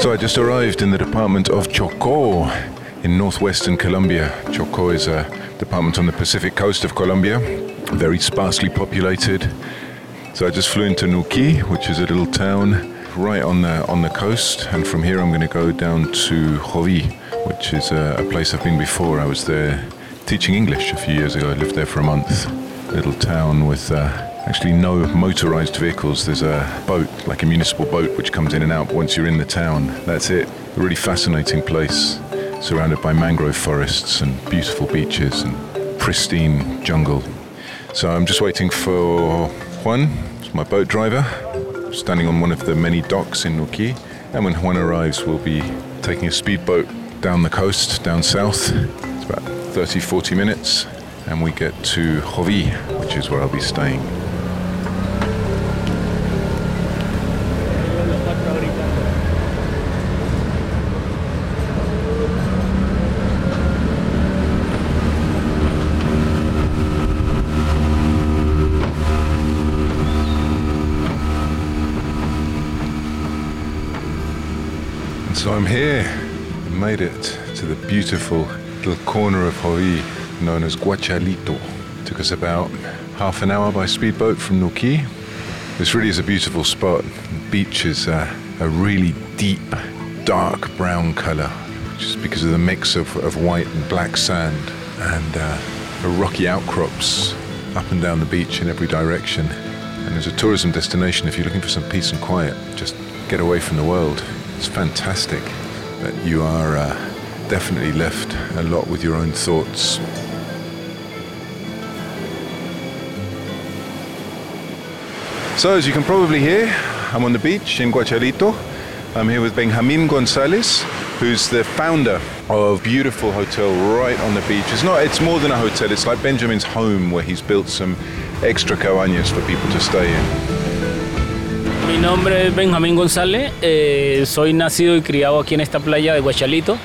So I just arrived in the department of Chocó in northwestern Colombia. Chocó is a department on the Pacific coast of Colombia, very sparsely populated. So I just flew into Nuquí, which is a little town right on the on the coast, and from here I'm going to go down to Joví, which is a, a place I've been before. I was there teaching English a few years ago. I lived there for a month. Little town with uh, actually no motorized vehicles. There's a boat, like a municipal boat, which comes in and out once you're in the town. That's it. A really fascinating place, surrounded by mangrove forests and beautiful beaches and pristine jungle. So I'm just waiting for Juan, my boat driver, standing on one of the many docks in Nuquí. And when Juan arrives, we'll be taking a speedboat down the coast, down south. It's about 30, 40 minutes, and we get to Joví, which is where I'll be staying. So I'm here. I made it to the beautiful little corner of Joví known as Guachalito. Took us about half an hour by speedboat from Nuquí. This really is a beautiful spot. The beach is a really deep, dark brown colour, just because of the mix of, of white and black sand and uh, the rocky outcrops up and down the beach in every direction. And as a tourism destination, if you're looking for some peace and quiet, just get away from the world. It's fantastic that you are uh, definitely left a lot with your own thoughts. So, as you can probably hear, I'm on the beach in Guachalito. I'm here with Benjamin Gonzalez, who's the founder of a beautiful hotel right on the beach. It's not, it's more than a hotel, it's like Benjamin's home where he's built some extra cabañas for people to stay in. Mi nombre es Benjamín González, eh, soy nacido y criado aquí en esta playa de Guachalito.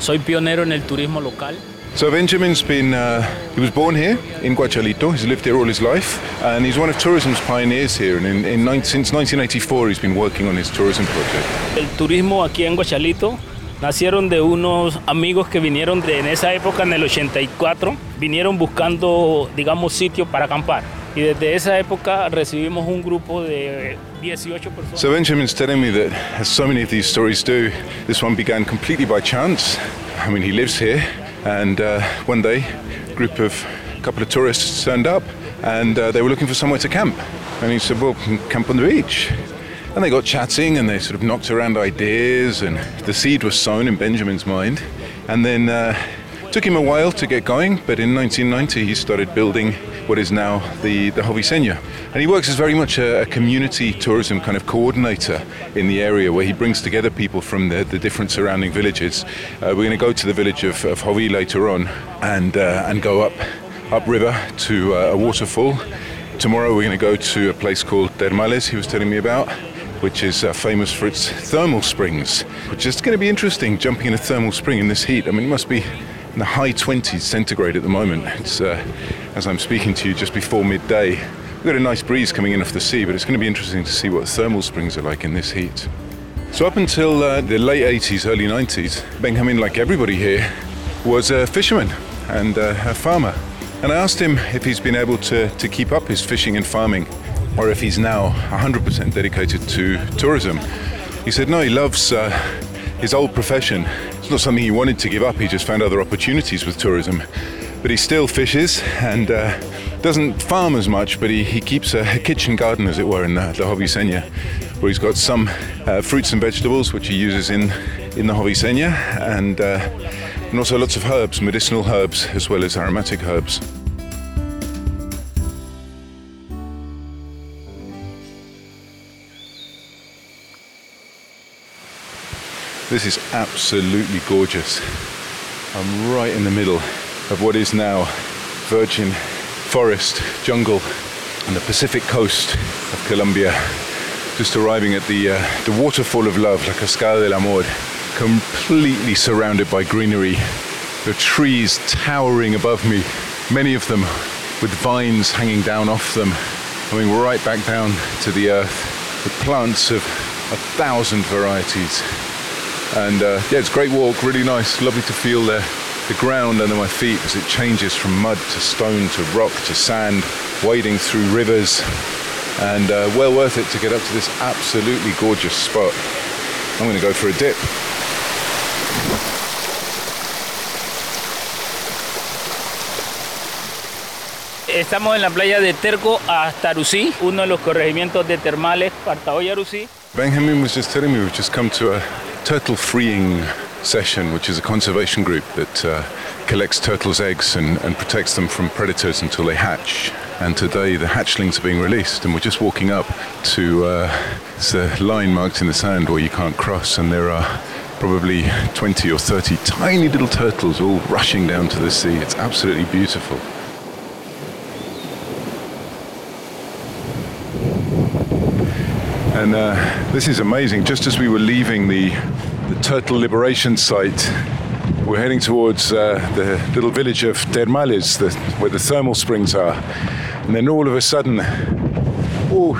Soy pionero en el turismo local. So Benjamin's been, uh, he was born here in Guachalito. He's lived here all his life, and he's one of tourism's pioneers here. And in, in since 1984, he's been working on his tourism project. El turismo aquí en Guachalito nacieron de unos amigos que vinieron de, en esa época, en el 84, vinieron buscando, digamos, sitio para acampar. Y desde esa época recibimos un grupo de 18 personas. So Benjamin's telling me that, as so many of these stories do, this one began completely by chance. I mean, he lives here, and uh, one day, a group of a couple of tourists turned up, and uh, they were looking for somewhere to camp. And he said, "Well, camp on the beach." And they got chatting, and they sort of knocked around ideas, and the seed was sown in Benjamin's mind. And then uh, took him a while to get going, but in 1990 he started building what is now the, the Joviseña. And he works as very much a, a community tourism kind of coordinator in the area where he brings together people from the, the different surrounding villages. Uh, we're going to go to the village of, of Jovi later on and, uh, and go up, upriver to uh, a waterfall. Tomorrow we're going to go to a place called Termales, he was telling me about, which is uh, famous for its thermal springs, which is going to be interesting, jumping in a thermal spring in this heat. I mean, it must be in the high 20s centigrade at the moment. It's, uh, as I'm speaking to you just before midday. We've got a nice breeze coming in off the sea, but it's going to be interesting to see what thermal springs are like in this heat. So up until uh, the late 80s, early 90s, Benjamin, like everybody here, was a fisherman and uh, a farmer. And I asked him if he's been able to, to keep up his fishing and farming or if he's now 100% dedicated to tourism. He said no, he loves uh, his old profession. It's not something he wanted to give up, he just found other opportunities with tourism. But he still fishes and uh, doesn't farm as much, but he, he keeps a, a, kitchen garden, as it were, in the, the Joviseña, where he's got some uh, fruits and vegetables which he uses in, in the Joviseña, and, uh, and also lots of herbs, medicinal herbs, as well as aromatic herbs. This is absolutely gorgeous. I'm right in the middle of what is now virgin forest, jungle on the Pacific coast of Colombia. Just arriving at the, uh, the waterfall of love, La Cascada del Amor, completely surrounded by greenery. The trees towering above me, many of them with vines hanging down off them, coming right back down to the earth, with plants of a thousand varieties. And uh, yeah, it's a great walk, really nice, lovely to feel the, the ground under my feet as it changes from mud to stone to rock to sand, wading through rivers. And uh, well worth it to get up to this absolutely gorgeous spot. I'm going to go for a dip. Estamos en la playa de Terco hasta Arusí, uno de los corregimientos de termales Partaoya Arusí. Benjamin was just telling me we've just come to a turtle freeing session, which is a conservation group that uh, collects turtles' eggs and, and, protects them from predators until they hatch. And today the hatchlings are being released, and we're just walking up to uh, it's a line marked in the sand where you can't cross, and there are probably 20 or 30 tiny little turtles all rushing down to the sea. It's absolutely beautiful. And uh, this is amazing. Just as we were leaving the, the turtle liberation site, we're heading towards uh, the little village of Termales, the, where the thermal springs are. And then all of a sudden, oh,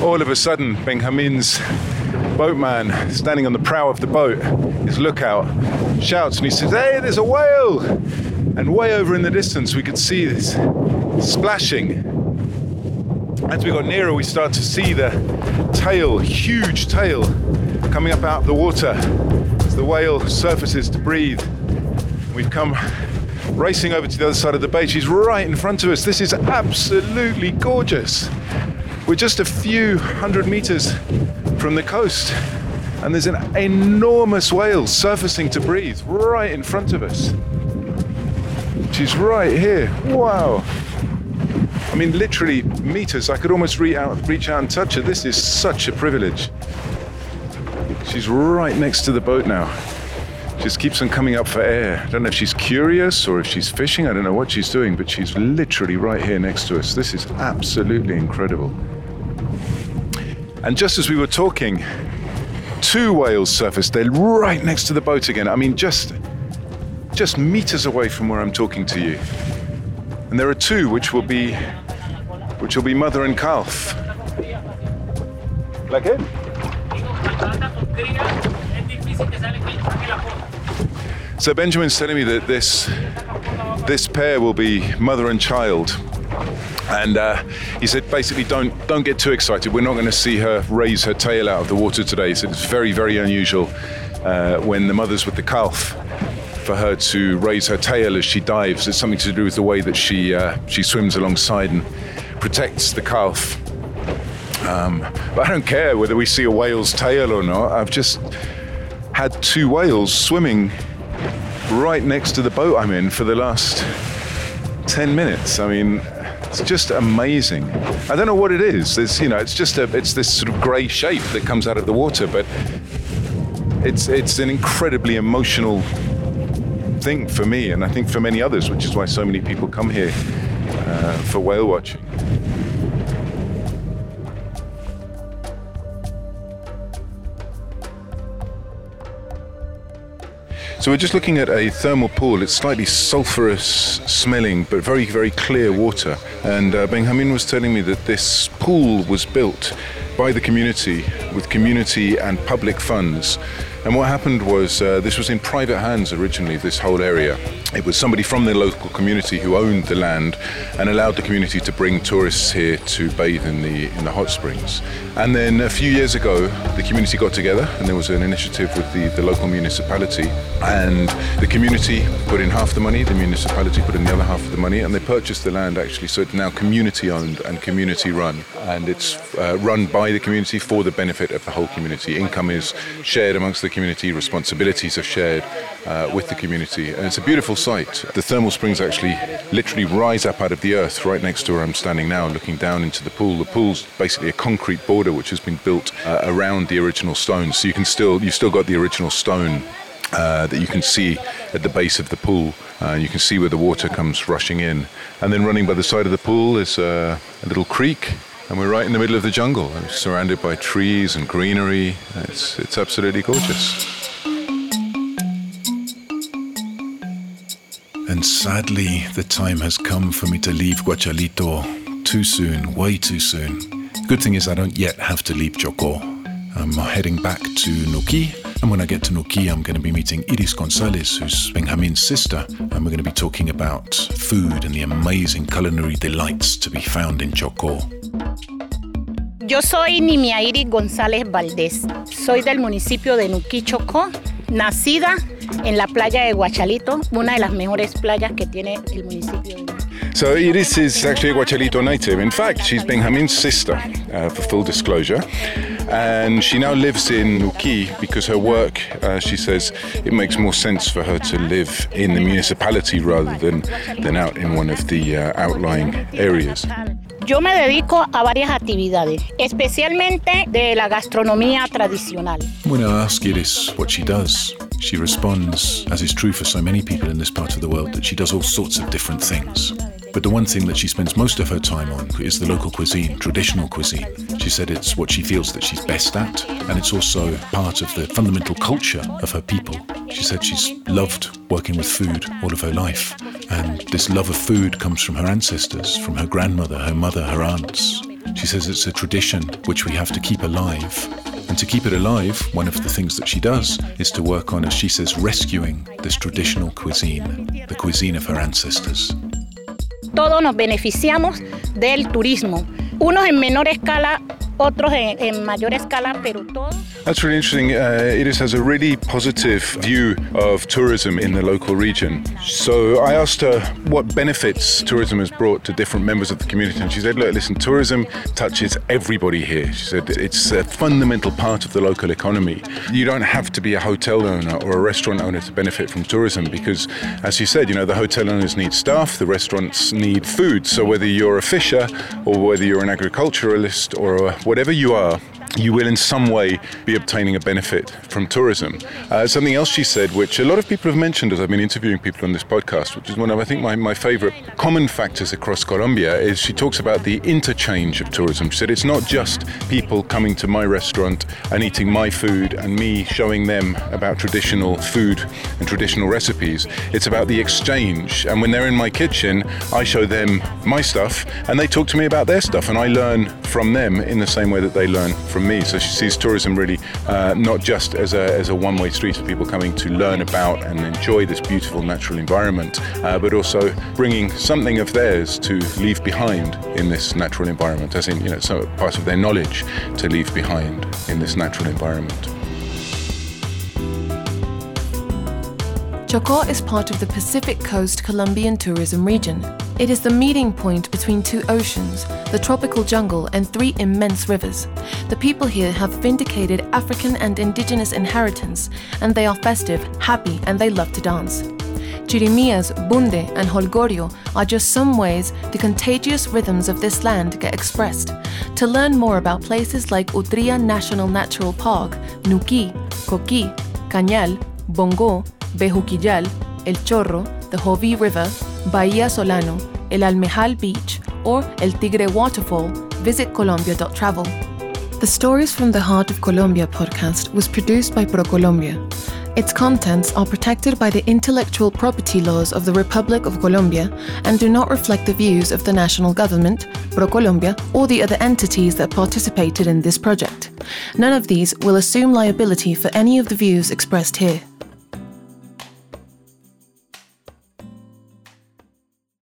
all of a sudden, Benjamin's boatman standing on the prow of the boat, his lookout, shouts and he says, Hey, there's a whale! And way over in the distance, we could see this splashing as we got nearer, we start to see the tail, huge tail, coming up out of the water as the whale surfaces to breathe. We've come racing over to the other side of the bay. She's right in front of us. This is absolutely gorgeous. We're just a few hundred meters from the coast, and there's an enormous whale surfacing to breathe right in front of us. She's right here. Wow. I mean, literally meters. I could almost reach uh, out, reach out and touch her. This is such a privilege. She's right next to the boat now. Just keeps on coming up for air. I don't know if she's curious or if she's fishing. I don't know what she's doing, but she's literally right here next to us. This is absolutely incredible. And just as we were talking, two whales surfaced. They're right next to the boat again. I mean, just just meters away from where I'm talking to you. And there are two which will be which will be mother and calf. Like it? So Benjamin's telling me that this this pair will be mother and child. And uh, he said, basically, don't don't get too excited. We're not going to see her raise her tail out of the water today. Said it's very very unusual uh, when the mother's with the calf for her to raise her tail as she dives. It's something to do with the way that she uh, she swims alongside and protects the calf. Um, but I don't care whether we see a whale's tail or not. I've just had two whales swimming right next to the boat I'm in for the last 10 minutes. I mean, it's just amazing. I don't know what it is. It's you know, it's just a it's this sort of grey shape that comes out of the water, but it's it's an incredibly emotional thing for me, and I think for many others, which is why so many people come here uh, for whale watching. So we're just looking at a thermal pool. It's slightly sulfurous smelling, but very, very clear water. And uh, Benjamin was telling me that this pool was built by the community with community and public funds. And what happened was uh, this was in private hands originally, this whole area. It was somebody from the local community who owned the land and allowed the community to bring tourists here to bathe in the in the hot springs. And then a few years ago, the community got together and there was an initiative with the, the local municipality. And the community put in half the money, the municipality put in the other half of the money, and they purchased the land actually. So it's now community owned and community run. And it's uh, run by the community for the benefit of the whole community. Income is shared amongst the community, responsibilities are shared uh, with the community. And it's a beautiful site. The thermal springs actually literally rise up out of the earth right next to where I'm standing now, looking down into the pool. The pool's basically a concrete border which has been built uh, around the original stone. So you can still you've still got the original stone uh, that you can see at the base of the pool. Uh, you can see where the water comes rushing in. And then running by the side of the pool is uh, a little creek. And we're right in the middle of the jungle, uh, surrounded by trees and greenery. It's, it's absolutely gorgeous. And sadly, the time has come for me to leave Guachalito too soon, way too soon. Good thing is, I don't yet have to leave Chocó. I'm heading back to Nuquí, and when I get to Nuquí, I'm going to be meeting Iris Gonzalez, who's Benjamin's sister, and we're going to be talking about food and the amazing culinary delights to be found in Chocó. Yo soy Nimia Iris González Valdés. Soy del municipio de Nuquí, Chocó, nacida en la playa de Guachalito, una de las mejores playas que tiene el municipio de So Iris is actually a Guachalito native. In fact, she's Benjamin's sister, uh, for full disclosure. And she now lives in Nuquí because her work, uh, she says, it makes more sense for her to live in the municipality rather than, than out in one of the uh, outlying areas. Yo me dedico a varias actividades, especialmente de la gastronomía tradicional. When I ask Iris what she does, she responds, as is true for so many people in this part of the world, that she does all sorts of different things. But the one thing that she spends most of her time on is the local cuisine, traditional cuisine. She said it's what she feels that she's best at, and it's also part of the fundamental culture of her people. She said she's loved working with food all of her life, and this love of food comes from her ancestors, from her grandmother, her mother, her aunts. She says it's a tradition which we have to keep alive. And to keep it alive, one of the things that she does is to work on, as she says, rescuing this traditional cuisine, the cuisine of her ancestors. Todos nos beneficiamos del turismo, unos en menor escala, otros en, en mayor escala, pero todos. That's really interesting. Uh, Iris has a really positive view of tourism in the local region. So I asked her what benefits tourism has brought to different members of the community, and she said, "Look, listen, tourism touches everybody here." She said it's a fundamental part of the local economy. You don't have to be a hotel owner or a restaurant owner to benefit from tourism because, as you said, you know the hotel owners need staff, the restaurants need food. So whether you're a fisher or whether you're an agriculturalist or whatever you are, you will in some way be obtaining a benefit from tourism. Uh, something else she said, which a lot of people have mentioned as I've been interviewing people on this podcast, which is one of, I think, my, my favorite common factors across Colombia, is she talks about the interchange of tourism. She said it's not just people coming to my restaurant and eating my food and me showing them about traditional food and traditional recipes. It's about the exchange. And when they're in my kitchen, I show them my stuff and they talk to me about their stuff and I learn from them in the same way that they learn from me. So she sees tourism really uh, not just as a, as a one way street of people coming to learn about and enjoy this beautiful natural environment, uh, but also bringing something of theirs to leave behind in this natural environment, as in, you know, some part of their knowledge to leave behind in this natural environment. Chocó is part of the Pacific Coast Colombian tourism region. It is the meeting point between two oceans, the tropical jungle, and three immense rivers. The people here have vindicated African and indigenous inheritance, and they are festive, happy, and they love to dance. Chirimias, bunde, and holgorio are just some ways the contagious rhythms of this land get expressed. To learn more about places like Utria National Natural Park, Nuquí, Coquí, Cañal, Bongo, Bejuquillal, El Chorro, the Jovi River, Bahía Solano, El Almejal Beach, or El Tigre Waterfall, visit Colombia.travel. The Stories from the Heart of Colombia podcast was produced by ProColombia. Its contents are protected by the intellectual property laws of the Republic of Colombia and do not reflect the views of the national government, ProColombia, or the other entities that participated in this project. None of these will assume liability for any of the views expressed here.